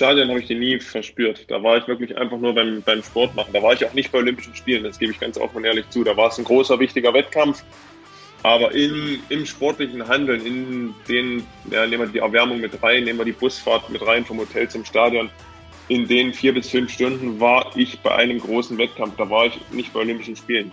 Stadion habe ich die nie verspürt. Da war ich wirklich einfach nur beim, beim Sport machen. Da war ich auch nicht bei Olympischen Spielen, das gebe ich ganz offen und ehrlich zu. Da war es ein großer, wichtiger Wettkampf. Aber in, im sportlichen Handeln, in den, ja, nehmen wir die Erwärmung mit rein, nehmen wir die Busfahrt mit rein vom Hotel zum Stadion, in den vier bis fünf Stunden war ich bei einem großen Wettkampf. Da war ich nicht bei Olympischen Spielen.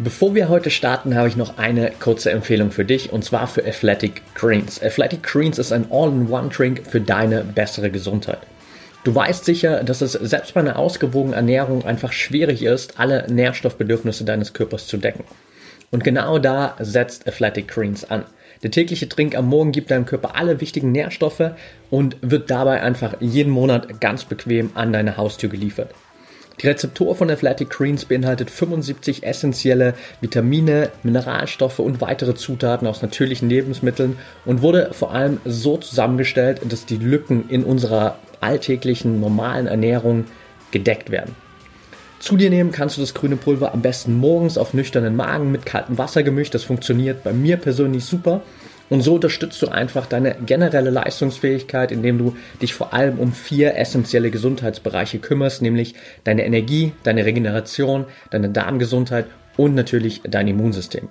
Bevor wir heute starten, habe ich noch eine kurze Empfehlung für dich und zwar für Athletic Greens. Athletic Greens ist ein All-in-One-Drink für deine bessere Gesundheit. Du weißt sicher, dass es selbst bei einer ausgewogenen Ernährung einfach schwierig ist, alle Nährstoffbedürfnisse deines Körpers zu decken. Und genau da setzt Athletic Greens an. Der tägliche Trink am Morgen gibt deinem Körper alle wichtigen Nährstoffe und wird dabei einfach jeden Monat ganz bequem an deine Haustür geliefert. Die Rezeptur von Athletic Greens beinhaltet 75 essentielle Vitamine, Mineralstoffe und weitere Zutaten aus natürlichen Lebensmitteln und wurde vor allem so zusammengestellt, dass die Lücken in unserer alltäglichen normalen Ernährung gedeckt werden. Zu dir nehmen kannst du das grüne Pulver am besten morgens auf nüchternen Magen mit kaltem Wasser gemischt. Das funktioniert bei mir persönlich super. Und so unterstützt du einfach deine generelle Leistungsfähigkeit, indem du dich vor allem um vier essentielle Gesundheitsbereiche kümmerst, nämlich deine Energie, deine Regeneration, deine Darmgesundheit und natürlich dein Immunsystem.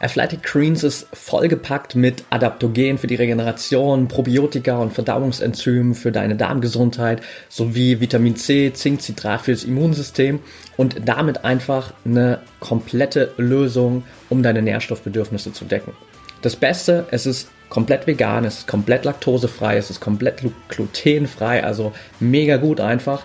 Athletic Greens ist vollgepackt mit Adaptogen für die Regeneration, Probiotika und Verdauungsenzymen für deine Darmgesundheit sowie Vitamin C, Zink, Zitrat fürs Immunsystem und damit einfach eine komplette Lösung, um deine Nährstoffbedürfnisse zu decken. Das Beste, es ist komplett vegan, es ist komplett laktosefrei, es ist komplett glutenfrei, also mega gut einfach.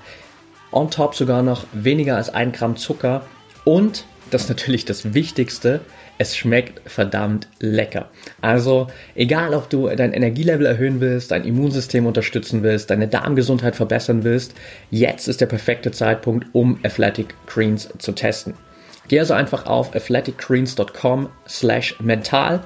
On top sogar noch weniger als ein Gramm Zucker und das ist natürlich das Wichtigste, es schmeckt verdammt lecker. Also egal, ob du dein Energielevel erhöhen willst, dein Immunsystem unterstützen willst, deine Darmgesundheit verbessern willst, jetzt ist der perfekte Zeitpunkt, um Athletic Greens zu testen. Geh also einfach auf athleticgreens.com slash mental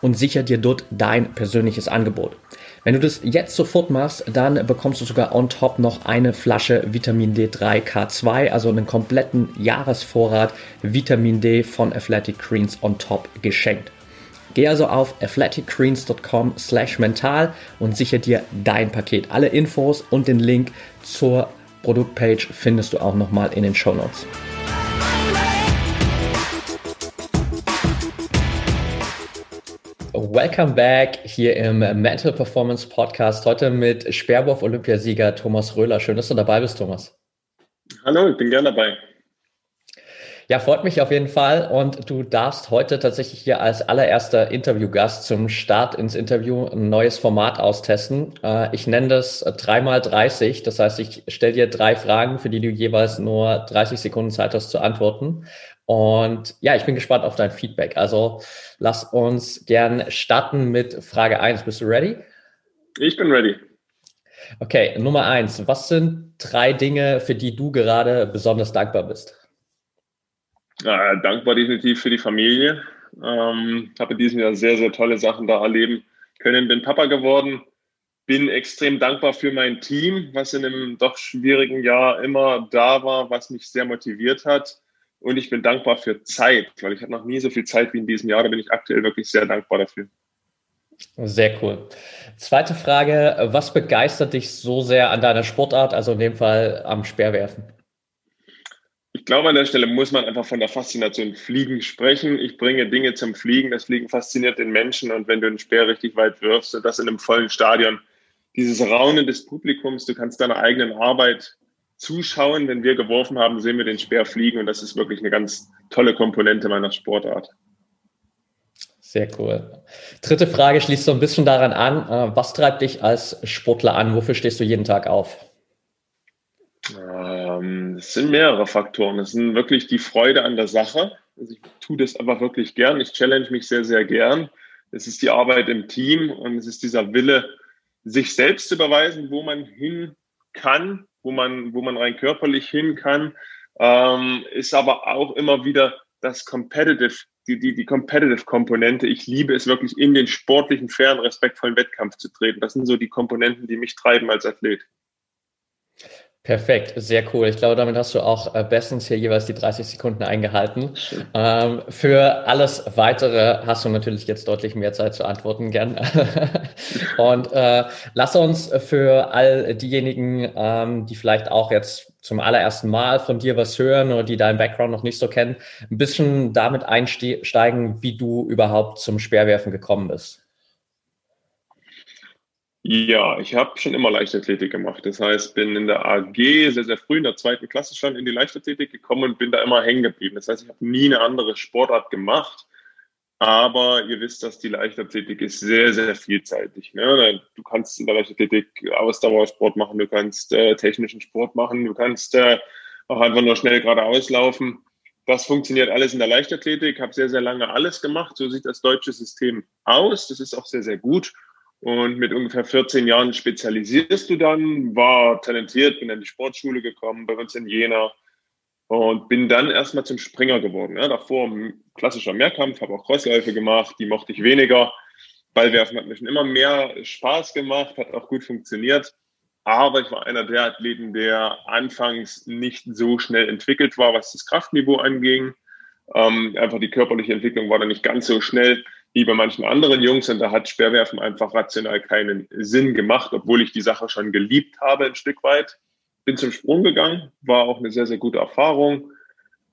und sicher dir dort dein persönliches Angebot. Wenn du das jetzt sofort machst, dann bekommst du sogar on top noch eine Flasche Vitamin D3 K2, also einen kompletten Jahresvorrat Vitamin D von Athletic Greens on top geschenkt. Geh also auf athleticgreens.com slash mental und sicher dir dein Paket. Alle Infos und den Link zur Produktpage findest du auch nochmal in den Show Notes. Welcome back hier im Mental Performance Podcast. Heute mit Sperrwurf-Olympiasieger Thomas Röhler. Schön, dass du dabei bist, Thomas. Hallo, ich bin gerne dabei. Ja, freut mich auf jeden Fall. Und du darfst heute tatsächlich hier als allererster Interviewgast zum Start ins Interview ein neues Format austesten. Äh, ich nenne das 3x30. Das heißt, ich stelle dir drei Fragen, für die du jeweils nur 30 Sekunden Zeit hast zu antworten. Und ja, ich bin gespannt auf dein Feedback. Also lass uns gern starten mit Frage eins. Bist du ready? Ich bin ready. Okay, Nummer eins. Was sind drei Dinge, für die du gerade besonders dankbar bist? Ja, dankbar definitiv für die Familie. Ähm, habe in diesem Jahr sehr, sehr tolle Sachen da erleben können. Bin Papa geworden. Bin extrem dankbar für mein Team, was in einem doch schwierigen Jahr immer da war, was mich sehr motiviert hat und ich bin dankbar für Zeit, weil ich hatte noch nie so viel Zeit wie in diesem Jahr. Da bin ich aktuell wirklich sehr dankbar dafür. Sehr cool. Zweite Frage, was begeistert dich so sehr an deiner Sportart, also in dem Fall am Speerwerfen? Ich glaube, an der Stelle muss man einfach von der Faszination Fliegen sprechen. Ich bringe Dinge zum Fliegen. Das Fliegen fasziniert den Menschen. Und wenn du einen Speer richtig weit wirfst und das in einem vollen Stadion, dieses Raunen des Publikums, du kannst deiner eigenen Arbeit zuschauen, wenn wir geworfen haben, sehen wir den Speer fliegen und das ist wirklich eine ganz tolle Komponente meiner Sportart. Sehr cool. Dritte Frage schließt so ein bisschen daran an. Äh, was treibt dich als Sportler an? Wofür stehst du jeden Tag auf? Ähm, es sind mehrere Faktoren. Es sind wirklich die Freude an der Sache. Also ich tue das einfach wirklich gern. Ich challenge mich sehr, sehr gern. es ist die Arbeit im Team und es ist dieser Wille, sich selbst zu beweisen, wo man hin kann, wo man, wo man rein körperlich hin kann, ähm, ist aber auch immer wieder das Competitive, die, die, die Competitive-Komponente. Ich liebe es wirklich in den sportlichen, fairen, respektvollen Wettkampf zu treten. Das sind so die Komponenten, die mich treiben als Athlet. Perfekt, sehr cool. Ich glaube, damit hast du auch äh, bestens hier jeweils die 30 Sekunden eingehalten. Ähm, für alles Weitere hast du natürlich jetzt deutlich mehr Zeit zu antworten, gern. Und äh, lass uns für all diejenigen, ähm, die vielleicht auch jetzt zum allerersten Mal von dir was hören oder die deinen Background noch nicht so kennen, ein bisschen damit einsteigen, wie du überhaupt zum Speerwerfen gekommen bist. Ja, ich habe schon immer Leichtathletik gemacht. Das heißt, bin in der AG sehr, sehr früh in der zweiten Klasse schon in die Leichtathletik gekommen und bin da immer hängen geblieben. Das heißt, ich habe nie eine andere Sportart gemacht. Aber ihr wisst, dass die Leichtathletik ist sehr, sehr vielseitig. Ne? Du kannst in der Leichtathletik Ausdauersport machen, du kannst äh, technischen Sport machen, du kannst äh, auch einfach nur schnell geradeaus laufen. Das funktioniert alles in der Leichtathletik. Habe sehr, sehr lange alles gemacht. So sieht das deutsche System aus. Das ist auch sehr, sehr gut. Und mit ungefähr 14 Jahren spezialisierst du dann, war talentiert, bin in die Sportschule gekommen, bei uns in Jena und bin dann erstmal zum Springer geworden. Ja, davor klassischer Mehrkampf, habe auch Crossläufe gemacht, die mochte ich weniger. Ballwerfen hat mir schon immer mehr Spaß gemacht, hat auch gut funktioniert. Aber ich war einer der Athleten, der anfangs nicht so schnell entwickelt war, was das Kraftniveau anging. Ähm, einfach die körperliche Entwicklung war da nicht ganz so schnell wie bei manchen anderen Jungs. Und da hat Speerwerfen einfach rational keinen Sinn gemacht, obwohl ich die Sache schon geliebt habe ein Stück weit. Bin zum Sprung gegangen, war auch eine sehr, sehr gute Erfahrung.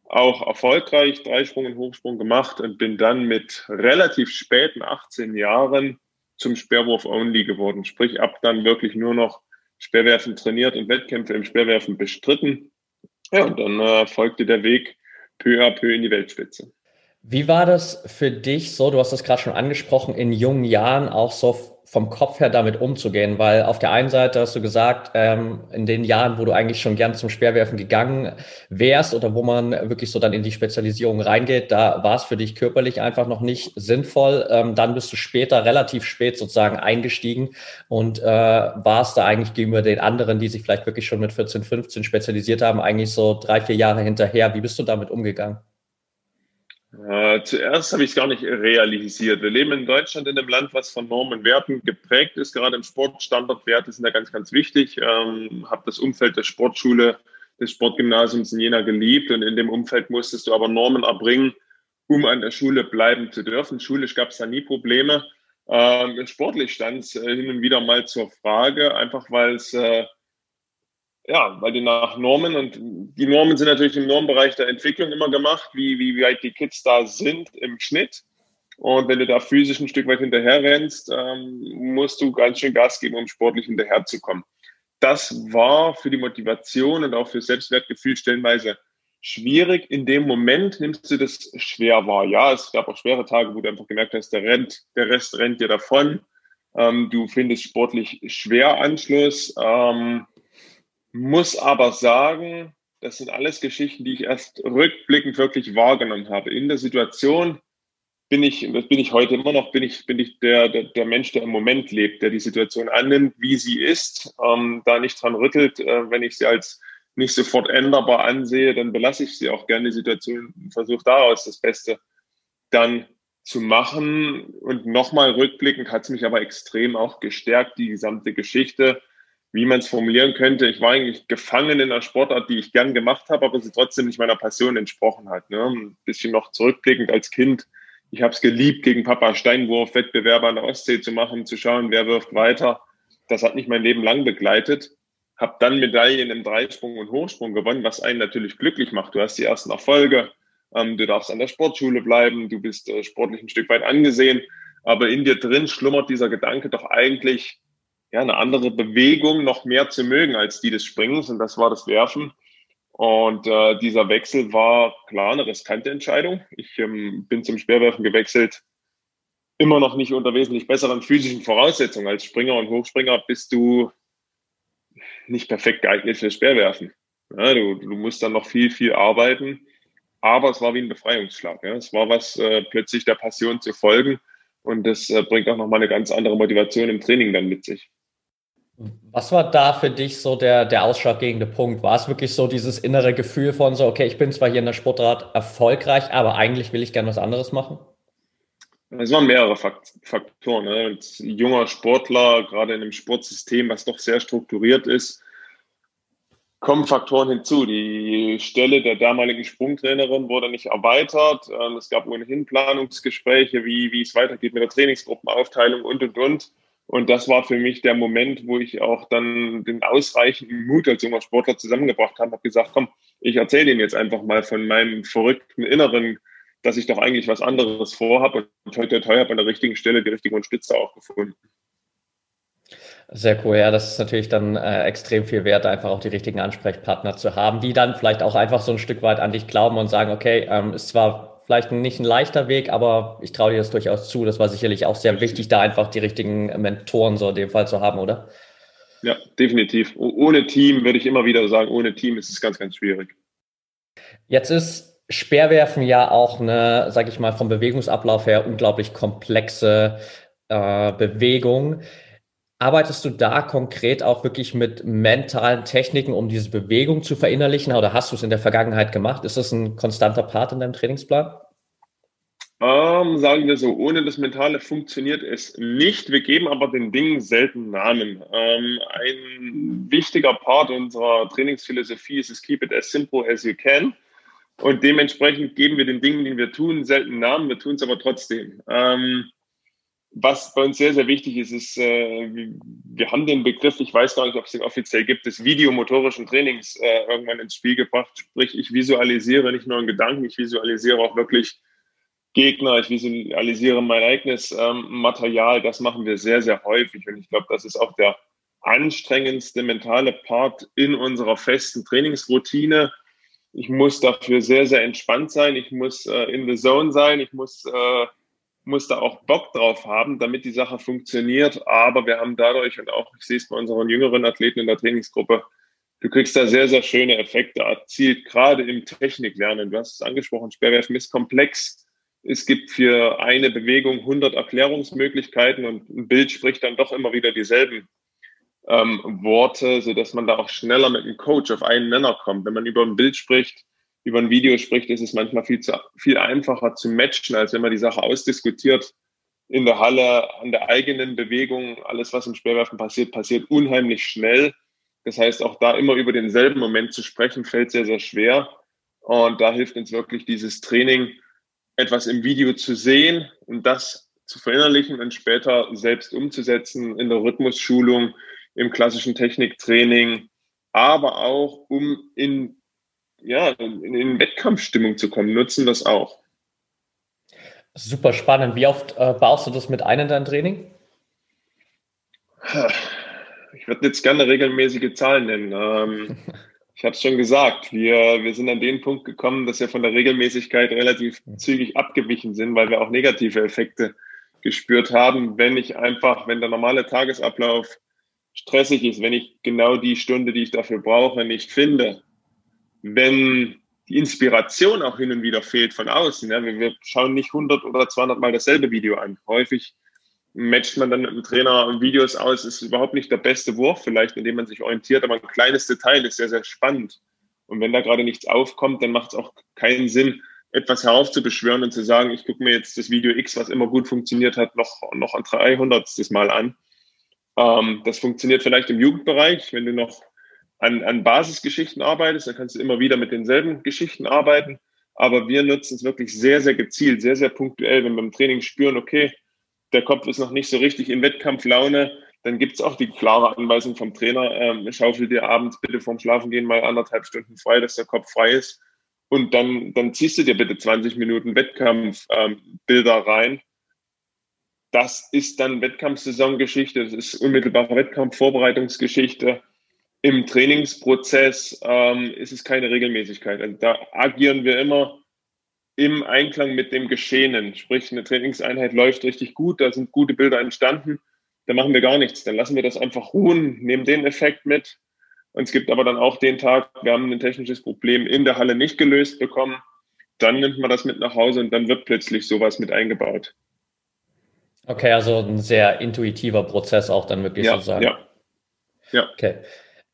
Auch erfolgreich, Dreisprung und Hochsprung gemacht und bin dann mit relativ späten 18 Jahren zum Speerwurf-Only geworden. Sprich, ab dann wirklich nur noch Speerwerfen trainiert und Wettkämpfe im Speerwerfen bestritten. Ja, und dann äh, folgte der Weg peu à peu in die Weltspitze. Wie war das für dich so, du hast das gerade schon angesprochen, in jungen Jahren auch so vom Kopf her damit umzugehen? Weil auf der einen Seite hast du gesagt, ähm, in den Jahren, wo du eigentlich schon gern zum Speerwerfen gegangen wärst oder wo man wirklich so dann in die Spezialisierung reingeht, da war es für dich körperlich einfach noch nicht sinnvoll. Ähm, dann bist du später, relativ spät sozusagen eingestiegen und äh, warst da eigentlich gegenüber den anderen, die sich vielleicht wirklich schon mit 14, 15 spezialisiert haben, eigentlich so drei, vier Jahre hinterher. Wie bist du damit umgegangen? Äh, zuerst habe ich es gar nicht realisiert. Wir leben in Deutschland in einem Land, was von Normen und Werten geprägt ist. Gerade im Sport Standardwerte sind da ganz, ganz wichtig. Ähm, habe das Umfeld der Sportschule, des Sportgymnasiums in Jena geliebt und in dem Umfeld musstest du aber Normen erbringen, um an der Schule bleiben zu dürfen. Schulisch gab es da nie Probleme. Ähm, sportlich stand es äh, hin und wieder mal zur Frage, einfach weil es äh, ja, weil die nach Normen und die Normen sind natürlich im Normbereich der Entwicklung immer gemacht, wie, wie weit die Kids da sind im Schnitt. Und wenn du da physisch ein Stück weit hinterher rennst, ähm, musst du ganz schön Gas geben, um sportlich hinterherzukommen. Das war für die Motivation und auch für Selbstwertgefühl stellenweise schwierig. In dem Moment nimmst du das schwer wahr. Ja, es gab auch schwere Tage, wo du einfach gemerkt hast, der rennt, der Rest rennt dir davon. Ähm, du findest sportlich schwer Anschluss. Ähm, muss aber sagen, das sind alles Geschichten, die ich erst rückblickend wirklich wahrgenommen habe. In der Situation bin ich, das bin ich heute immer noch, bin ich, bin ich der, der, der Mensch, der im Moment lebt, der die Situation annimmt, wie sie ist, ähm, da nicht dran rüttelt. Äh, wenn ich sie als nicht sofort änderbar ansehe, dann belasse ich sie auch gerne, die Situation, versuche daraus das Beste dann zu machen. Und nochmal rückblickend hat es mich aber extrem auch gestärkt, die gesamte Geschichte wie man es formulieren könnte, ich war eigentlich gefangen in einer Sportart, die ich gern gemacht habe, aber sie trotzdem nicht meiner Passion entsprochen hat. Ne? Ein bisschen noch zurückblickend als Kind. Ich habe es geliebt, gegen Papa Steinwurf Wettbewerbe an der Ostsee zu machen, zu schauen, wer wirft weiter. Das hat mich mein Leben lang begleitet. Habe dann Medaillen im Dreisprung und Hochsprung gewonnen, was einen natürlich glücklich macht. Du hast die ersten Erfolge, ähm, du darfst an der Sportschule bleiben, du bist äh, sportlich ein Stück weit angesehen. Aber in dir drin schlummert dieser Gedanke doch eigentlich, ja, eine andere Bewegung noch mehr zu mögen als die des Springens und das war das Werfen. Und äh, dieser Wechsel war klar eine riskante Entscheidung. Ich ähm, bin zum Speerwerfen gewechselt, immer noch nicht unter wesentlich besseren physischen Voraussetzungen. Als Springer und Hochspringer bist du nicht perfekt geeignet für Speerwerfen. Ja, du, du musst dann noch viel, viel arbeiten. Aber es war wie ein Befreiungsschlag. Ja. Es war was, äh, plötzlich der Passion zu folgen Und das äh, bringt auch nochmal eine ganz andere Motivation im Training dann mit sich. Was war da für dich so der, der ausschlaggebende Punkt? War es wirklich so dieses innere Gefühl von so, okay, ich bin zwar hier in der Sportart erfolgreich, aber eigentlich will ich gerne was anderes machen? Es waren mehrere Faktoren. Ne? Als junger Sportler, gerade in einem Sportsystem, was doch sehr strukturiert ist, kommen Faktoren hinzu. Die Stelle der damaligen Sprungtrainerin wurde nicht erweitert. Ähm, es gab ohnehin Planungsgespräche, wie, wie es weitergeht mit der Trainingsgruppenaufteilung und, und, und. Und das war für mich der Moment, wo ich auch dann den ausreichenden Mut als junger Sportler zusammengebracht habe, habe gesagt, komm, ich erzähle Ihnen jetzt einfach mal von meinem verrückten Inneren, dass ich doch eigentlich was anderes vorhabe und heute teuer habe an der richtigen Stelle die richtige Unterstützer auch gefunden. Sehr cool, ja, das ist natürlich dann äh, extrem viel wert, einfach auch die richtigen Ansprechpartner zu haben, die dann vielleicht auch einfach so ein Stück weit an dich glauben und sagen, okay, ähm, ist zwar vielleicht nicht ein leichter Weg, aber ich traue dir das durchaus zu. Das war sicherlich auch sehr wichtig, da einfach die richtigen Mentoren so in dem Fall zu haben, oder? Ja, definitiv. Ohne Team würde ich immer wieder sagen, ohne Team ist es ganz, ganz schwierig. Jetzt ist Speerwerfen ja auch eine, sage ich mal, vom Bewegungsablauf her unglaublich komplexe äh, Bewegung. Arbeitest du da konkret auch wirklich mit mentalen Techniken, um diese Bewegung zu verinnerlichen oder hast du es in der Vergangenheit gemacht? Ist das ein konstanter Part in deinem Trainingsplan? Ähm, sagen wir so, ohne das Mentale funktioniert es nicht. Wir geben aber den Dingen selten Namen. Ähm, ein wichtiger Part unserer Trainingsphilosophie ist es Keep it as simple as you can. Und dementsprechend geben wir den Dingen, die wir tun, selten Namen. Wir tun es aber trotzdem. Ähm, was bei uns sehr, sehr wichtig ist, ist, äh, wir haben den Begriff, ich weiß gar nicht, ob es den offiziell gibt, des videomotorischen Trainings äh, irgendwann ins Spiel gebracht. Sprich, ich visualisiere nicht nur einen Gedanken, ich visualisiere auch wirklich Gegner, ich visualisiere mein eigenes ähm, Material. Das machen wir sehr, sehr häufig. Und ich glaube, das ist auch der anstrengendste mentale Part in unserer festen Trainingsroutine. Ich muss dafür sehr, sehr entspannt sein. Ich muss äh, in the zone sein. Ich muss muss da auch Bock drauf haben, damit die Sache funktioniert. Aber wir haben dadurch, und auch ich sehe es bei unseren jüngeren Athleten in der Trainingsgruppe, du kriegst da sehr, sehr schöne Effekte erzielt, gerade im Techniklernen. Du hast es angesprochen, Sperrwerfen ist komplex. Es gibt für eine Bewegung 100 Erklärungsmöglichkeiten und ein Bild spricht dann doch immer wieder dieselben ähm, Worte, sodass man da auch schneller mit einem Coach auf einen Nenner kommt. Wenn man über ein Bild spricht, über ein Video spricht, ist es manchmal viel, zu, viel einfacher zu matchen, als wenn man die Sache ausdiskutiert in der Halle an der eigenen Bewegung. Alles, was im Speerwerfen passiert, passiert unheimlich schnell. Das heißt, auch da immer über denselben Moment zu sprechen, fällt sehr, sehr schwer. Und da hilft uns wirklich dieses Training, etwas im Video zu sehen und das zu verinnerlichen und später selbst umzusetzen in der Rhythmusschulung, im klassischen Techniktraining, aber auch um in ja, in, in Wettkampfstimmung zu kommen, nutzen das auch. Super spannend. Wie oft äh, baust du das mit ein in dein Training? Ich würde jetzt gerne regelmäßige Zahlen nennen. Ähm, ich habe es schon gesagt, wir, wir sind an den Punkt gekommen, dass wir von der Regelmäßigkeit relativ zügig abgewichen sind, weil wir auch negative Effekte gespürt haben, wenn ich einfach, wenn der normale Tagesablauf stressig ist, wenn ich genau die Stunde, die ich dafür brauche, nicht finde, wenn die Inspiration auch hin und wieder fehlt von außen. Ja, wir, wir schauen nicht 100 oder 200 Mal dasselbe Video an. Häufig matcht man dann mit dem Trainer Videos aus, ist überhaupt nicht der beste Wurf vielleicht, indem man sich orientiert, aber ein kleines Detail ist sehr, sehr spannend. Und wenn da gerade nichts aufkommt, dann macht es auch keinen Sinn, etwas heraufzubeschwören und zu sagen, ich gucke mir jetzt das Video X, was immer gut funktioniert hat, noch, noch ein 300. Mal an. Ähm, das funktioniert vielleicht im Jugendbereich, wenn du noch an, an Basisgeschichten arbeitest, dann kannst du immer wieder mit denselben Geschichten arbeiten. Aber wir nutzen es wirklich sehr, sehr gezielt, sehr, sehr punktuell, wenn wir im Training spüren, okay, der Kopf ist noch nicht so richtig in Wettkampflaune, dann gibt es auch die klare Anweisung vom Trainer, ähm, schaufel dir abends bitte vorm Schlafengehen mal anderthalb Stunden frei, dass der Kopf frei ist. Und dann, dann ziehst du dir bitte 20 Minuten Wettkampfbilder ähm, rein. Das ist dann Wettkampfsaisongeschichte, das ist unmittelbare Wettkampfvorbereitungsgeschichte im Trainingsprozess ähm, ist es keine Regelmäßigkeit. Also da agieren wir immer im Einklang mit dem Geschehenen. Sprich, eine Trainingseinheit läuft richtig gut, da sind gute Bilder entstanden, da machen wir gar nichts. Dann lassen wir das einfach ruhen, nehmen den Effekt mit. Und es gibt aber dann auch den Tag, wir haben ein technisches Problem in der Halle nicht gelöst bekommen. Dann nimmt man das mit nach Hause und dann wird plötzlich sowas mit eingebaut. Okay, also ein sehr intuitiver Prozess auch dann wirklich ja, sozusagen. Ja. Ja. Okay.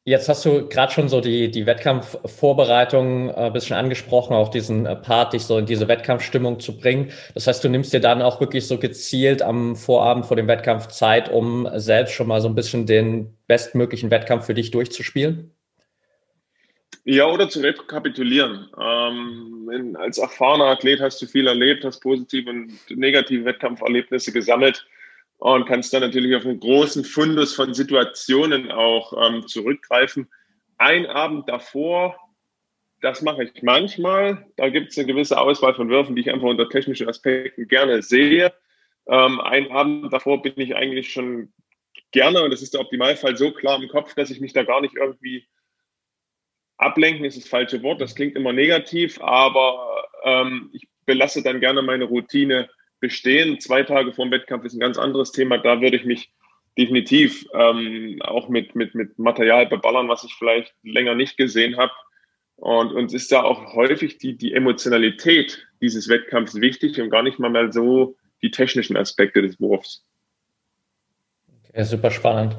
Jetzt hast du gerade schon so die, die Wettkampfvorbereitung ein äh, bisschen angesprochen, auch diesen äh, Part, dich so in diese Wettkampfstimmung zu bringen. Das heißt, du nimmst dir dann auch wirklich so gezielt am Vorabend vor dem Wettkampf Zeit, um selbst schon mal so ein bisschen den bestmöglichen Wettkampf für dich durchzuspielen? Ja, oder zu rekapitulieren. Ähm, als erfahrener Athlet hast du viel erlebt, hast positive und negative Wettkampferlebnisse gesammelt und kannst dann natürlich auf einen großen Fundus von Situationen auch ähm, zurückgreifen. Ein Abend davor, das mache ich manchmal. Da gibt es eine gewisse Auswahl von Würfen, die ich einfach unter technischen Aspekten gerne sehe. Ähm, ein Abend davor bin ich eigentlich schon gerne, und das ist der Optimalfall, so klar im Kopf, dass ich mich da gar nicht irgendwie ablenken, ist das falsche Wort. Das klingt immer negativ, aber ähm, ich belasse dann gerne meine Routine bestehen. Zwei Tage vor dem Wettkampf ist ein ganz anderes Thema. Da würde ich mich definitiv ähm, auch mit, mit, mit Material beballern, was ich vielleicht länger nicht gesehen habe. Und uns ist da auch häufig die, die Emotionalität dieses Wettkampfs wichtig und gar nicht mal mehr so die technischen Aspekte des Wurfs. Okay, super spannend.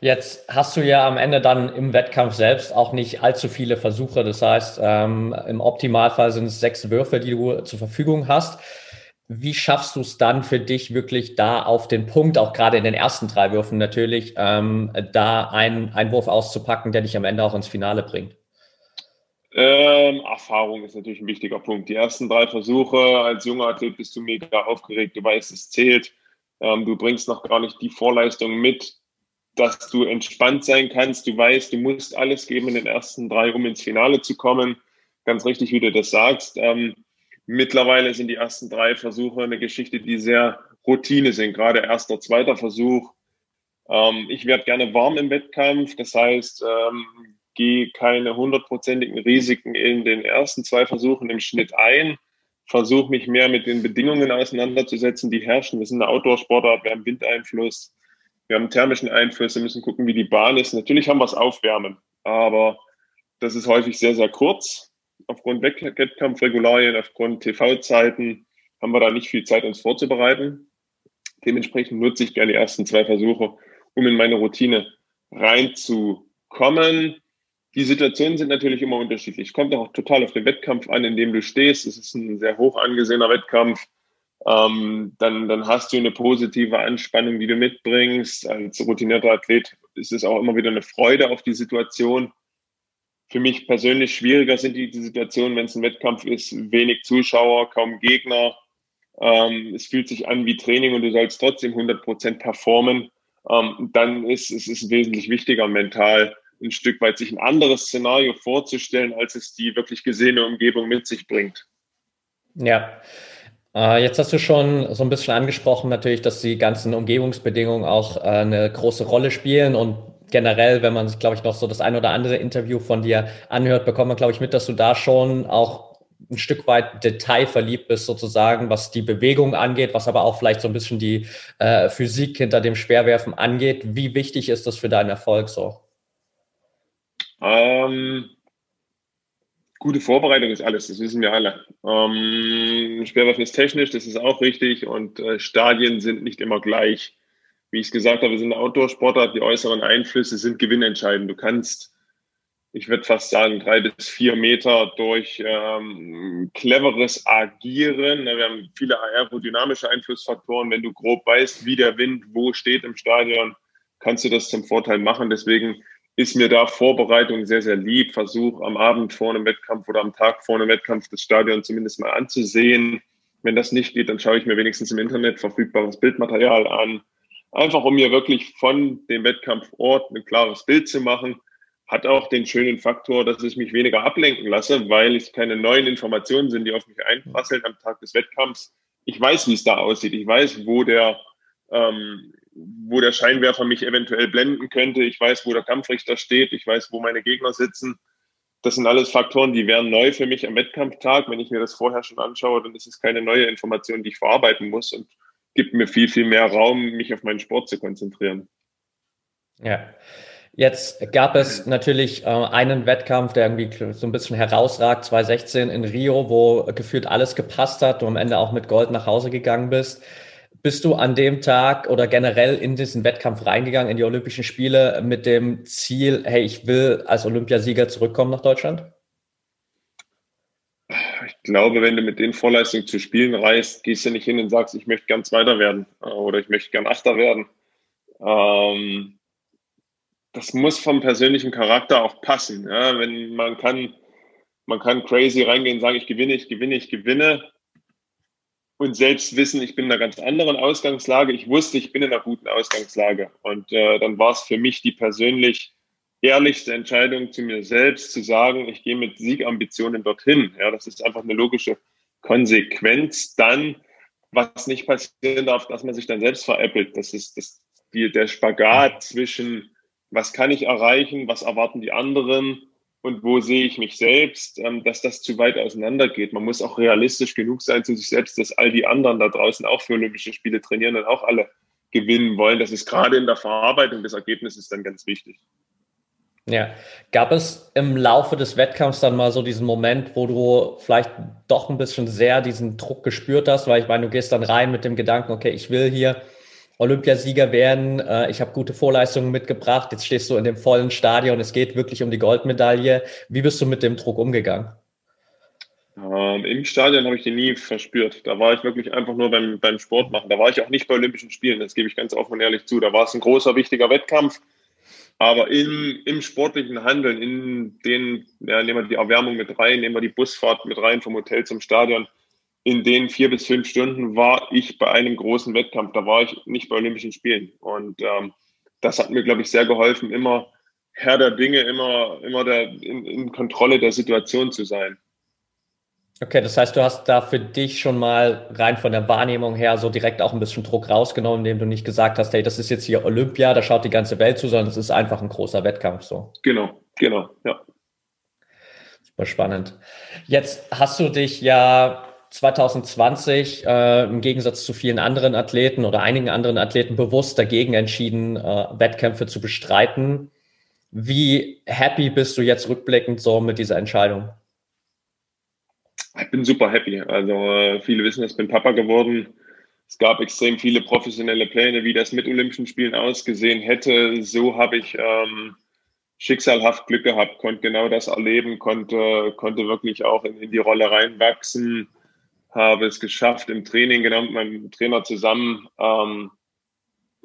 Jetzt hast du ja am Ende dann im Wettkampf selbst auch nicht allzu viele Versuche. Das heißt, ähm, im Optimalfall sind es sechs Würfe, die du zur Verfügung hast. Wie schaffst du es dann für dich wirklich da auf den Punkt, auch gerade in den ersten drei Würfen natürlich, ähm, da einen Einwurf auszupacken, der dich am Ende auch ins Finale bringt? Ähm, Erfahrung ist natürlich ein wichtiger Punkt. Die ersten drei Versuche als junger Athlet bist du mega aufgeregt, du weißt, es zählt. Ähm, du bringst noch gar nicht die Vorleistung mit, dass du entspannt sein kannst. Du weißt, du musst alles geben in den ersten drei, um ins Finale zu kommen. Ganz richtig, wie du das sagst. Ähm, Mittlerweile sind die ersten drei Versuche eine Geschichte, die sehr Routine sind, gerade erster, zweiter Versuch. Ähm, ich werde gerne warm im Wettkampf, das heißt, ähm, gehe keine hundertprozentigen Risiken in den ersten zwei Versuchen im Schnitt ein, versuche mich mehr mit den Bedingungen auseinanderzusetzen, die herrschen. Wir sind eine Outdoor-Sportart, wir haben Windeinfluss, wir haben thermischen Einfluss, wir müssen gucken, wie die Bahn ist. Natürlich haben wir es aufwärmen, aber das ist häufig sehr, sehr kurz aufgrund Wettkampfregularien, aufgrund TV-Zeiten haben wir da nicht viel Zeit, uns vorzubereiten. Dementsprechend nutze ich gerne die ersten zwei Versuche, um in meine Routine reinzukommen. Die Situationen sind natürlich immer unterschiedlich. Kommt auch total auf den Wettkampf an, in dem du stehst. Es ist ein sehr hoch angesehener Wettkampf. Ähm, dann, dann hast du eine positive Anspannung, die du mitbringst. Als routinierter Athlet ist es auch immer wieder eine Freude auf die Situation für mich persönlich schwieriger sind die, die Situationen, wenn es ein Wettkampf ist, wenig Zuschauer, kaum Gegner. Ähm, es fühlt sich an wie Training und du sollst trotzdem 100 Prozent performen. Ähm, dann ist es ist wesentlich wichtiger, mental ein Stück weit sich ein anderes Szenario vorzustellen, als es die wirklich gesehene Umgebung mit sich bringt. Ja. Äh, jetzt hast du schon so ein bisschen angesprochen, natürlich, dass die ganzen Umgebungsbedingungen auch äh, eine große Rolle spielen und generell, wenn man sich, glaube ich, noch so das ein oder andere Interview von dir anhört, bekommt man, glaube ich, mit, dass du da schon auch ein Stück weit detailverliebt bist, sozusagen, was die Bewegung angeht, was aber auch vielleicht so ein bisschen die äh, Physik hinter dem Schwerwerfen angeht. Wie wichtig ist das für deinen Erfolg so? Ähm, gute Vorbereitung ist alles, das wissen wir alle. Ähm, Schwerwerfen ist technisch, das ist auch richtig und äh, Stadien sind nicht immer gleich wie ich es gesagt habe, wir sind Outdoor-Sportler, die äußeren Einflüsse sind gewinnentscheidend. Du kannst, ich würde fast sagen, drei bis vier Meter durch ähm, cleveres Agieren. Wir haben viele aerodynamische Einflussfaktoren. Wenn du grob weißt, wie der Wind wo steht im Stadion, kannst du das zum Vorteil machen. Deswegen ist mir da Vorbereitung sehr, sehr lieb. Versuch am Abend vor einem Wettkampf oder am Tag vor einem Wettkampf das Stadion zumindest mal anzusehen. Wenn das nicht geht, dann schaue ich mir wenigstens im Internet verfügbares Bildmaterial an Einfach um mir wirklich von dem Wettkampfort ein klares Bild zu machen. Hat auch den schönen Faktor, dass ich mich weniger ablenken lasse, weil es keine neuen Informationen sind, die auf mich einprasseln am Tag des Wettkampfs. Ich weiß, wie es da aussieht. Ich weiß, wo der, ähm, wo der Scheinwerfer mich eventuell blenden könnte. Ich weiß, wo der Kampfrichter steht. Ich weiß, wo meine Gegner sitzen. Das sind alles Faktoren, die wären neu für mich am Wettkampftag. Wenn ich mir das vorher schon anschaue, dann ist es keine neue Information, die ich verarbeiten muss. Und gibt mir viel, viel mehr Raum, mich auf meinen Sport zu konzentrieren. Ja. Jetzt gab es natürlich äh, einen Wettkampf, der irgendwie so ein bisschen herausragt, 2016 in Rio, wo gefühlt alles gepasst hat, du am Ende auch mit Gold nach Hause gegangen bist. Bist du an dem Tag oder generell in diesen Wettkampf reingegangen, in die Olympischen Spiele mit dem Ziel, hey, ich will als Olympiasieger zurückkommen nach Deutschland? Glaube, wenn du mit den Vorleistungen zu Spielen reist, gehst du nicht hin und sagst, ich möchte gern Zweiter werden äh, oder ich möchte gern Achter werden. Ähm, das muss vom persönlichen Charakter auch passen. Ja? Wenn man kann, man kann crazy reingehen sagen, ich gewinne, ich gewinne, ich gewinne und selbst wissen, ich bin in einer ganz anderen Ausgangslage. Ich wusste, ich bin in einer guten Ausgangslage. Und äh, dann war es für mich die persönlich ehrlichste Entscheidung zu mir selbst, zu sagen, ich gehe mit Siegambitionen dorthin. Ja, das ist einfach eine logische Konsequenz. Dann, was nicht passieren darf, dass man sich dann selbst veräppelt. Das ist das, die, der Spagat zwischen, was kann ich erreichen, was erwarten die anderen und wo sehe ich mich selbst, ähm, dass das zu weit auseinander geht. Man muss auch realistisch genug sein zu sich selbst, dass all die anderen da draußen auch für Olympische Spiele trainieren und auch alle gewinnen wollen. Das ist gerade in der Verarbeitung des Ergebnisses dann ganz wichtig. Ja, gab es im Laufe des Wettkampfs dann mal so diesen Moment, wo du vielleicht doch ein bisschen sehr diesen Druck gespürt hast, weil ich meine, du gehst dann rein mit dem Gedanken, okay, ich will hier Olympiasieger werden. Äh, ich habe gute Vorleistungen mitgebracht. Jetzt stehst du in dem vollen Stadion. Es geht wirklich um die Goldmedaille. Wie bist du mit dem Druck umgegangen? Ähm, Im Stadion habe ich den nie verspürt. Da war ich wirklich einfach nur beim, beim Sport machen. Da war ich auch nicht bei Olympischen Spielen. Das gebe ich ganz offen und ehrlich zu. Da war es ein großer, wichtiger Wettkampf. Aber in, im sportlichen Handeln, in den, ja, nehmen wir die Erwärmung mit rein, nehmen wir die Busfahrt mit rein vom Hotel zum Stadion, in den vier bis fünf Stunden war ich bei einem großen Wettkampf. Da war ich nicht bei Olympischen Spielen. Und ähm, das hat mir, glaube ich, sehr geholfen, immer Herr der Dinge, immer, immer der, in, in Kontrolle der Situation zu sein. Okay, das heißt, du hast da für dich schon mal rein von der Wahrnehmung her so direkt auch ein bisschen Druck rausgenommen, indem du nicht gesagt hast, hey, das ist jetzt hier Olympia, da schaut die ganze Welt zu, sondern es ist einfach ein großer Wettkampf so. Genau, genau, ja. Super spannend. Jetzt hast du dich ja 2020 äh, im Gegensatz zu vielen anderen Athleten oder einigen anderen Athleten bewusst dagegen entschieden, äh, Wettkämpfe zu bestreiten. Wie happy bist du jetzt rückblickend so mit dieser Entscheidung? Ich bin super happy. Also äh, viele wissen, ich bin Papa geworden. Es gab extrem viele professionelle Pläne, wie das mit Olympischen Spielen ausgesehen hätte. So habe ich ähm, schicksalhaft Glück gehabt, konnte genau das erleben, konnte, konnte wirklich auch in, in die Rolle reinwachsen habe es geschafft, im Training genau mit meinem Trainer zusammen ähm,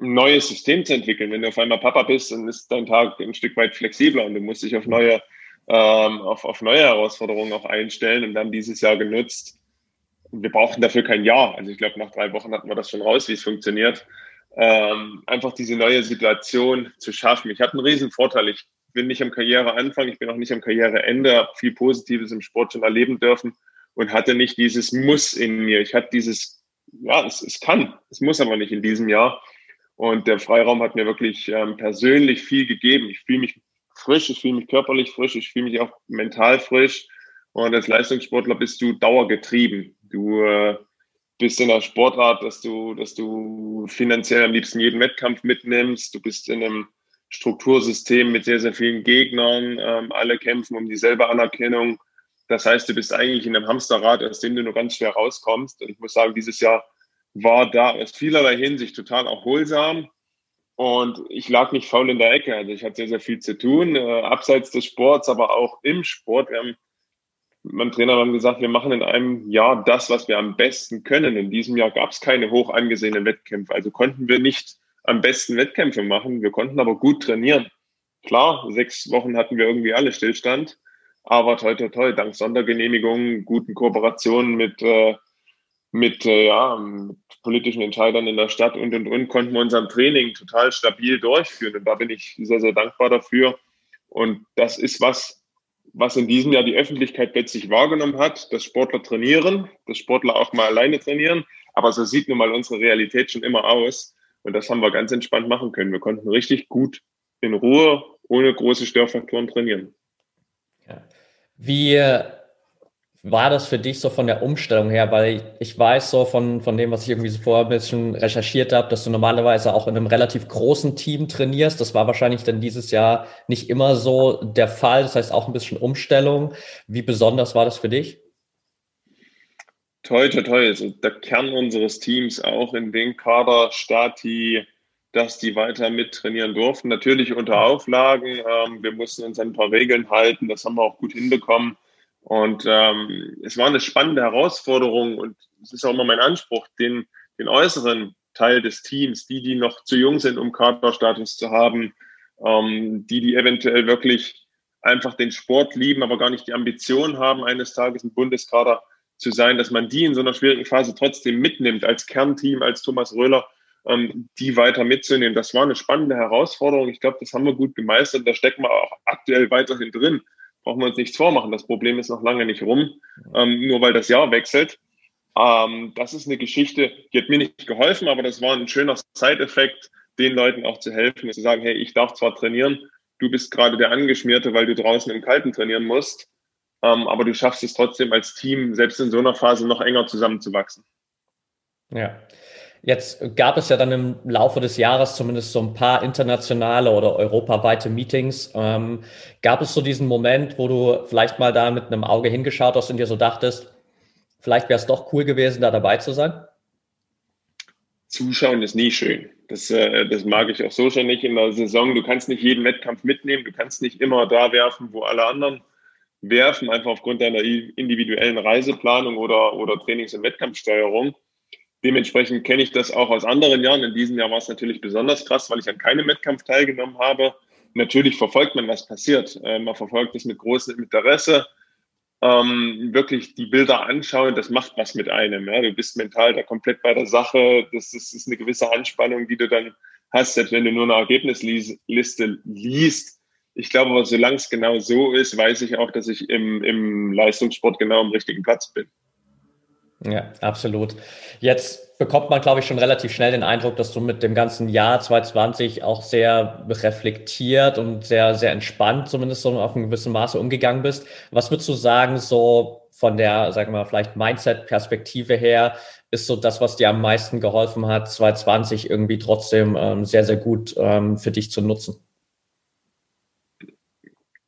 ein neues System zu entwickeln. Wenn du auf einmal Papa bist, dann ist dein Tag ein Stück weit flexibler und du musst dich auf neue, ähm, auf, auf neue Herausforderungen auch einstellen. Und haben dieses Jahr genutzt. Wir brauchten dafür kein Jahr. Also ich glaube, nach drei Wochen hatten wir das schon raus, wie es funktioniert. Ähm, einfach diese neue Situation zu schaffen. Ich habe einen riesen Vorteil. Ich bin nicht am Karriereanfang, ich bin auch nicht am Karriereende, habe viel Positives im Sport schon erleben dürfen und hatte nicht dieses Muss in mir. Ich hatte dieses, ja, es, es kann, es muss aber nicht in diesem Jahr. Und der Freiraum hat mir wirklich ähm, persönlich viel gegeben. Ich fühle mich frisch, ich fühle mich körperlich frisch, ich fühle mich auch mental frisch. Und als Leistungssportler bist du dauergetrieben. Du äh, bist in der Sportart, dass du, dass du finanziell am liebsten jeden Wettkampf mitnimmst. Du bist in einem Struktursystem mit sehr, sehr vielen Gegnern. Ähm, alle kämpfen um dieselbe Anerkennung. Das heißt, du bist eigentlich in einem Hamsterrad, aus dem du nur ganz schwer rauskommst. Und ich muss sagen, dieses Jahr war da aus vielerlei Hinsicht total erholsam. Und ich lag nicht faul in der Ecke. Also ich hatte sehr, sehr viel zu tun, äh, abseits des Sports, aber auch im Sport. Wir haben, mein Trainer haben gesagt, wir machen in einem Jahr das, was wir am besten können. In diesem Jahr gab es keine hoch angesehenen Wettkämpfe. Also konnten wir nicht am besten Wettkämpfe machen. Wir konnten aber gut trainieren. Klar, sechs Wochen hatten wir irgendwie alle Stillstand. Aber toi, toi, toi, dank Sondergenehmigungen, guten Kooperationen mit, äh, mit, äh, ja, mit politischen Entscheidern in der Stadt und, und, und, konnten wir unser Training total stabil durchführen. Und da bin ich sehr, sehr dankbar dafür. Und das ist was, was in diesem Jahr die Öffentlichkeit plötzlich wahrgenommen hat, dass Sportler trainieren, dass Sportler auch mal alleine trainieren. Aber so sieht nun mal unsere Realität schon immer aus. Und das haben wir ganz entspannt machen können. Wir konnten richtig gut in Ruhe, ohne große Störfaktoren trainieren. Wie war das für dich so von der Umstellung her? Weil ich, weiß so von, von dem, was ich irgendwie so vorher ein bisschen recherchiert habe, dass du normalerweise auch in einem relativ großen Team trainierst. Das war wahrscheinlich dann dieses Jahr nicht immer so der Fall. Das heißt auch ein bisschen Umstellung. Wie besonders war das für dich? Toi, toi, toi. Also der Kern unseres Teams auch in den Kader, Stati, dass die weiter mittrainieren durften. Natürlich unter Auflagen. Ähm, wir mussten uns ein paar Regeln halten. Das haben wir auch gut hinbekommen. Und ähm, es war eine spannende Herausforderung und es ist auch immer mein Anspruch, den, den äußeren Teil des Teams, die, die noch zu jung sind, um Kaderstatus zu haben, ähm, die, die eventuell wirklich einfach den Sport lieben, aber gar nicht die Ambition haben, eines Tages ein Bundeskader zu sein, dass man die in so einer schwierigen Phase trotzdem mitnimmt, als Kernteam, als Thomas Röhler, ähm, die weiter mitzunehmen. Das war eine spannende Herausforderung. Ich glaube, das haben wir gut gemeistert. Da stecken wir auch aktuell weiterhin drin. Brauchen wir uns nichts vormachen. Das Problem ist noch lange nicht rum, ähm, nur weil das Jahr wechselt. Ähm, das ist eine Geschichte, die hat mir nicht geholfen, aber das war ein schöner Side-Effekt, den Leuten auch zu helfen, zu sagen, hey, ich darf zwar trainieren, du bist gerade der Angeschmierte, weil du draußen im Kalten trainieren musst, ähm, aber du schaffst es trotzdem als Team, selbst in so einer Phase noch enger zusammenzuwachsen. Ja. Jetzt gab es ja dann im Laufe des Jahres zumindest so ein paar internationale oder europaweite Meetings. Ähm, gab es so diesen Moment, wo du vielleicht mal da mit einem Auge hingeschaut hast und dir so dachtest, vielleicht wäre es doch cool gewesen, da dabei zu sein? Zuschauen ist nie schön. Das, äh, das mag ich auch so schon nicht in der Saison. Du kannst nicht jeden Wettkampf mitnehmen. Du kannst nicht immer da werfen, wo alle anderen werfen, einfach aufgrund deiner individuellen Reiseplanung oder, oder Trainings- und Wettkampfsteuerung. Dementsprechend kenne ich das auch aus anderen Jahren. In diesem Jahr war es natürlich besonders krass, weil ich an keinem Wettkampf teilgenommen habe. Natürlich verfolgt man, was passiert. Äh, man verfolgt es mit großem Interesse. Ähm, wirklich die Bilder anschauen, das macht was mit einem. Ja? Du bist mental da komplett bei der Sache. Das ist, ist eine gewisse Anspannung, die du dann hast, selbst wenn du nur eine Ergebnisliste liest. Ich glaube aber, solange es genau so ist, weiß ich auch, dass ich im, im Leistungssport genau am richtigen Platz bin. Ja, absolut. Jetzt bekommt man, glaube ich, schon relativ schnell den Eindruck, dass du mit dem ganzen Jahr 2020 auch sehr reflektiert und sehr, sehr entspannt zumindest so auf einem gewissen Maße umgegangen bist. Was würdest du sagen, so von der, sagen wir mal, vielleicht Mindset-Perspektive her, ist so das, was dir am meisten geholfen hat, 2020 irgendwie trotzdem ähm, sehr, sehr gut ähm, für dich zu nutzen?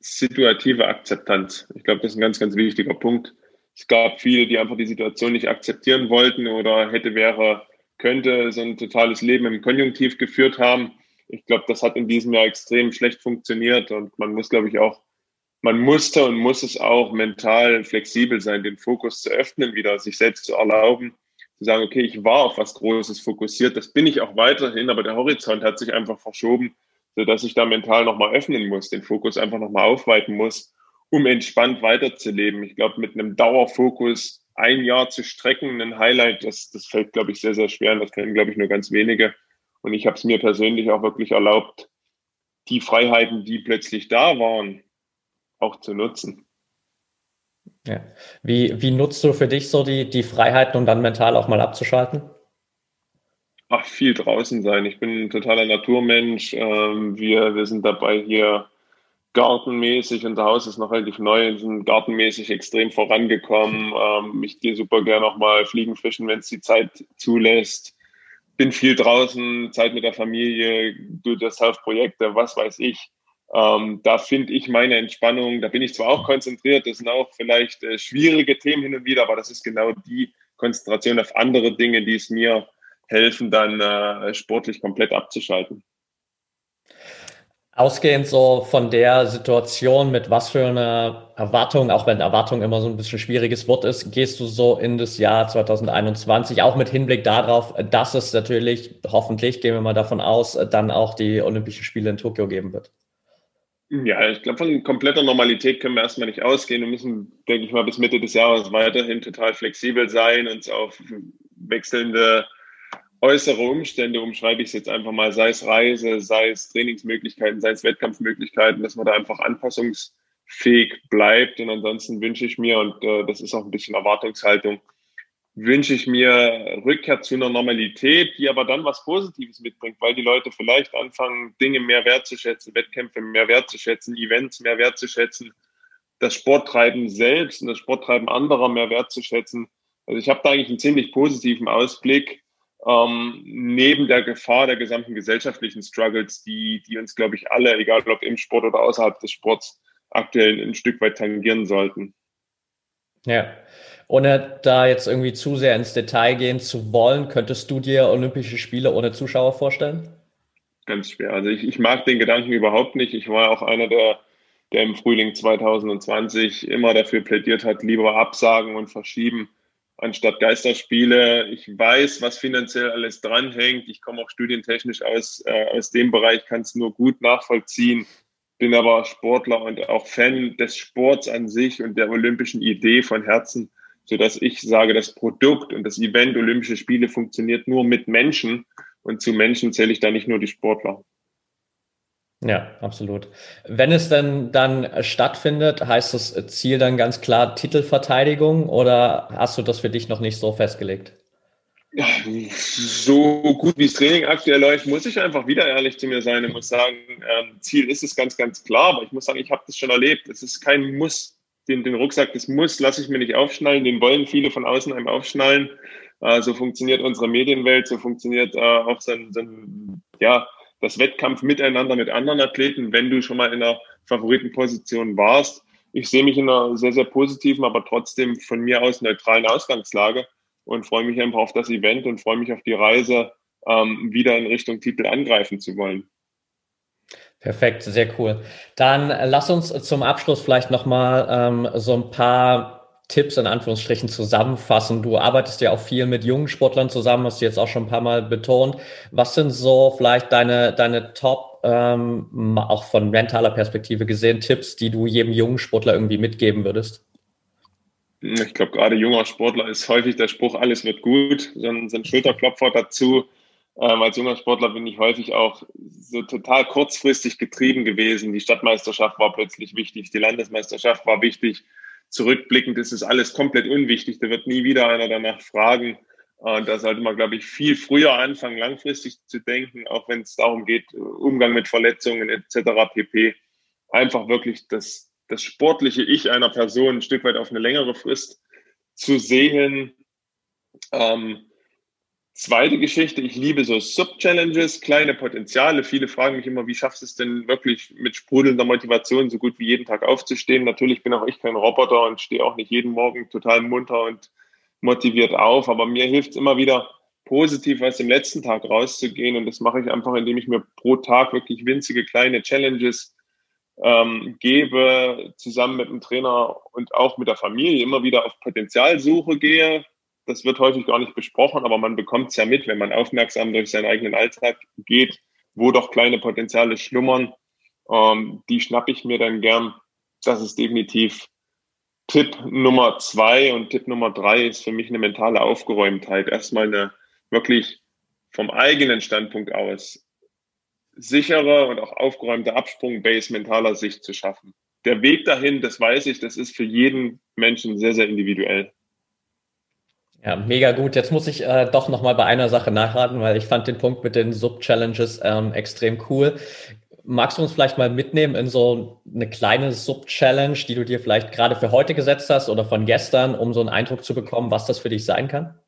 Situative Akzeptanz. Ich glaube, das ist ein ganz, ganz wichtiger Punkt es gab viele, die einfach die Situation nicht akzeptieren wollten oder hätte, wäre, könnte, so ein totales Leben im Konjunktiv geführt haben. Ich glaube, das hat in diesem Jahr extrem schlecht funktioniert und man muss, glaube ich, auch, man musste und muss es auch mental flexibel sein, den Fokus zu öffnen, wieder sich selbst zu erlauben, zu sagen, okay, ich war auf was Großes fokussiert, das bin ich auch weiterhin, aber der Horizont hat sich einfach verschoben, sodass ich da mental nochmal öffnen muss, den Fokus einfach nochmal aufweiten muss um entspannt weiterzuleben. Ich glaube, mit einem Dauerfokus ein Jahr zu strecken, ein Highlight, das, das fällt, glaube ich, sehr, sehr schwer und das können, glaube ich, nur ganz wenige. Und ich habe es mir persönlich auch wirklich erlaubt, die Freiheiten, die plötzlich da waren, auch zu nutzen. Ja. Wie, wie nutzt du für dich so die, die Freiheiten, um dann mental auch mal abzuschalten? Ach, viel draußen sein. Ich bin ein totaler Naturmensch. Ähm, wir, wir sind dabei, hier gartenmäßig, unser Haus ist noch relativ neu, sind gartenmäßig extrem vorangekommen. Ähm, ich gehe super gerne auch mal fliegen, fischen, wenn es die Zeit zulässt. Bin viel draußen, Zeit mit der Familie, do das projekte was weiß ich. Ähm, da finde ich meine Entspannung, da bin ich zwar auch konzentriert, das sind auch vielleicht äh, schwierige Themen hin und wieder, aber das ist genau die Konzentration auf andere Dinge, die es mir helfen, dann äh, sportlich komplett abzuschalten. Ausgehend so von der Situation, mit was für einer Erwartung, auch wenn Erwartung immer so ein bisschen schwieriges Wort ist, gehst du so in das Jahr 2021, auch mit Hinblick darauf, dass es natürlich, hoffentlich, gehen wir mal davon aus, dann auch die Olympischen Spiele in Tokio geben wird? Ja, ich glaube, von kompletter Normalität können wir erstmal nicht ausgehen. Wir müssen, denke ich mal, bis Mitte des Jahres weiterhin total flexibel sein, uns auf wechselnde äußere Umstände umschreibe ich es jetzt einfach mal, sei es Reise, sei es Trainingsmöglichkeiten, sei es Wettkampfmöglichkeiten, dass man da einfach anpassungsfähig bleibt. Und ansonsten wünsche ich mir, und äh, das ist auch ein bisschen Erwartungshaltung, wünsche ich mir Rückkehr zu einer Normalität, die aber dann was Positives mitbringt, weil die Leute vielleicht anfangen, Dinge mehr wertzuschätzen, Wettkämpfe mehr wertzuschätzen, Events mehr wertzuschätzen, das Sporttreiben selbst und das Sporttreiben anderer mehr wertzuschätzen. Also ich habe da eigentlich einen ziemlich positiven Ausblick ähm, neben der Gefahr der gesamten gesellschaftlichen Struggles, die, die uns, glaube ich, alle, egal ob im Sport oder außerhalb des Sports, aktuell ein Stück weit tangieren sollten. Ja. Ohne da jetzt irgendwie zu sehr ins Detail gehen zu wollen, könntest du dir Olympische Spiele ohne Zuschauer vorstellen? Ganz schwer. Also ich, ich mag den Gedanken überhaupt nicht. Ich war auch einer der, der im Frühling 2020 immer dafür plädiert hat, lieber absagen und verschieben anstatt Geisterspiele. Ich weiß, was finanziell alles dranhängt. Ich komme auch studientechnisch aus, äh, aus dem Bereich, kann es nur gut nachvollziehen bin aber Sportler und auch Fan des Sports an sich und der olympischen Idee von Herzen so dass ich sage, das Produkt und das Event Olympische Spiele funktioniert nur mit Menschen und zu Menschen zähle ich da nicht nur die Sportler. Ja, absolut. Wenn es denn dann stattfindet, heißt das Ziel dann ganz klar Titelverteidigung oder hast du das für dich noch nicht so festgelegt? Ja, so gut wie das Training aktuell läuft, muss ich einfach wieder ehrlich zu mir sein und muss sagen, ähm, Ziel ist es ganz, ganz klar, aber ich muss sagen, ich habe das schon erlebt. Es ist kein Muss den, den Rucksack, das muss, lasse ich mir nicht aufschnallen, den wollen viele von außen einem aufschnallen. Äh, so funktioniert unsere Medienwelt, so funktioniert äh, auch so ein, so ein, ja, das Wettkampf miteinander mit anderen Athleten, wenn du schon mal in einer Favoritenposition warst. Ich sehe mich in einer sehr, sehr positiven, aber trotzdem von mir aus neutralen Ausgangslage und freue mich einfach auf das Event und freue mich auf die Reise, ähm, wieder in Richtung Titel angreifen zu wollen. Perfekt, sehr cool. Dann äh, lass uns zum Abschluss vielleicht nochmal ähm, so ein paar Tipps in Anführungsstrichen zusammenfassen. Du arbeitest ja auch viel mit jungen Sportlern zusammen, hast du jetzt auch schon ein paar Mal betont. Was sind so vielleicht deine, deine Top, ähm, auch von mentaler Perspektive gesehen, Tipps, die du jedem jungen Sportler irgendwie mitgeben würdest? Ich glaube, gerade junger Sportler ist häufig der Spruch, alles wird gut, so ein, so ein Schulterklopfer dazu ähm, als junger Sportler bin ich häufig auch so total kurzfristig getrieben gewesen. Die Stadtmeisterschaft war plötzlich wichtig, die Landesmeisterschaft war wichtig. Zurückblickend ist es alles komplett unwichtig. Da wird nie wieder einer danach fragen. Und da sollte man, glaube ich, viel früher anfangen, langfristig zu denken, auch wenn es darum geht, Umgang mit Verletzungen etc. pp. Einfach wirklich das, das sportliche Ich einer Person ein Stück weit auf eine längere Frist zu sehen. Ähm, Zweite Geschichte, ich liebe so Sub-Challenges, kleine Potenziale. Viele fragen mich immer, wie schaffst du es denn wirklich mit sprudelnder Motivation so gut wie jeden Tag aufzustehen? Natürlich bin auch ich kein Roboter und stehe auch nicht jeden Morgen total munter und motiviert auf, aber mir hilft es immer wieder, positiv aus dem letzten Tag rauszugehen und das mache ich einfach, indem ich mir pro Tag wirklich winzige kleine Challenges ähm, gebe, zusammen mit dem Trainer und auch mit der Familie immer wieder auf Potenzialsuche gehe, das wird häufig gar nicht besprochen, aber man bekommt es ja mit, wenn man aufmerksam durch seinen eigenen Alltag geht, wo doch kleine Potenziale schlummern. Ähm, die schnappe ich mir dann gern. Das ist definitiv Tipp Nummer zwei und Tipp Nummer drei ist für mich eine mentale Aufgeräumtheit. Erstmal eine wirklich vom eigenen Standpunkt aus sichere und auch aufgeräumte Absprung-Base mentaler Sicht zu schaffen. Der Weg dahin, das weiß ich, das ist für jeden Menschen sehr, sehr individuell. Ja, mega gut. Jetzt muss ich äh, doch nochmal bei einer Sache nachraten, weil ich fand den Punkt mit den Sub-Challenges ähm, extrem cool. Magst du uns vielleicht mal mitnehmen in so eine kleine Sub-Challenge, die du dir vielleicht gerade für heute gesetzt hast oder von gestern, um so einen Eindruck zu bekommen, was das für dich sein kann?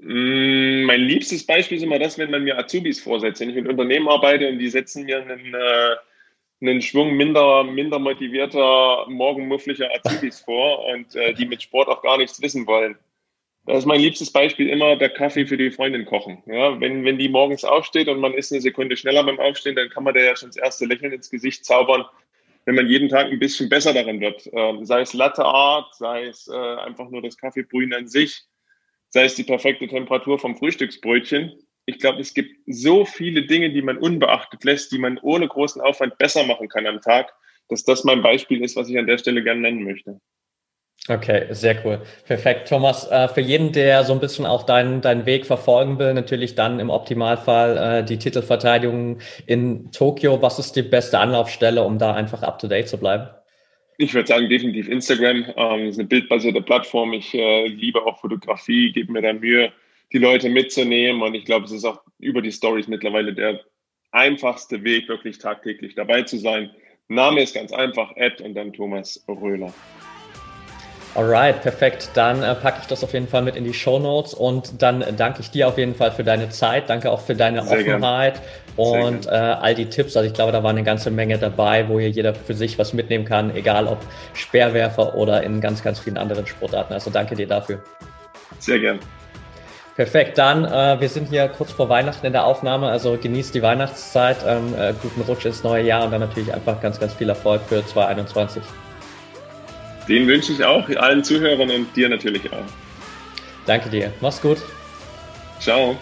Mm, mein liebstes Beispiel ist immer das, wenn man mir Azubis vorsetzt. Wenn ich mit Unternehmen arbeite und die setzen mir einen, äh, einen Schwung minder, minder motivierter, morgenmufflicher Azubis vor und äh, die mit Sport auch gar nichts wissen wollen. Das ist mein liebstes Beispiel immer der Kaffee für die Freundin kochen. Ja, wenn, wenn die morgens aufsteht und man ist eine Sekunde schneller beim Aufstehen, dann kann man der ja schon das erste Lächeln ins Gesicht zaubern, wenn man jeden Tag ein bisschen besser darin wird. Ähm, sei es Latte Art, sei es äh, einfach nur das Kaffeebrühen an sich, sei es die perfekte Temperatur vom Frühstücksbrötchen. Ich glaube, es gibt so viele Dinge, die man unbeachtet lässt, die man ohne großen Aufwand besser machen kann am Tag, dass das mein Beispiel ist, was ich an der Stelle gerne nennen möchte. Okay, sehr cool. Perfekt. Thomas, äh, für jeden, der so ein bisschen auch deinen, deinen Weg verfolgen will, natürlich dann im Optimalfall äh, die Titelverteidigung in Tokio. Was ist die beste Anlaufstelle, um da einfach up to date zu bleiben? Ich würde sagen, definitiv Instagram. Ähm, ist eine bildbasierte Plattform. Ich äh, liebe auch Fotografie, gebe mir da Mühe, die Leute mitzunehmen. Und ich glaube, es ist auch über die Stories mittlerweile der einfachste Weg, wirklich tagtäglich dabei zu sein. Name ist ganz einfach, Ed und dann Thomas Röhler. Alright, perfekt. Dann äh, packe ich das auf jeden Fall mit in die Show Notes und dann danke ich dir auf jeden Fall für deine Zeit. Danke auch für deine Sehr Offenheit gern. und äh, all die Tipps. Also ich glaube, da war eine ganze Menge dabei, wo hier jeder für sich was mitnehmen kann, egal ob Speerwerfer oder in ganz, ganz vielen anderen Sportarten. Also danke dir dafür. Sehr gern. Perfekt, dann äh, wir sind hier kurz vor Weihnachten in der Aufnahme, also genießt die Weihnachtszeit, ähm, äh, guten Rutsch ins neue Jahr und dann natürlich einfach ganz, ganz viel Erfolg für 2021. Den wünsche ich auch allen Zuhörern und dir natürlich auch. Danke dir. Mach's gut. Ciao.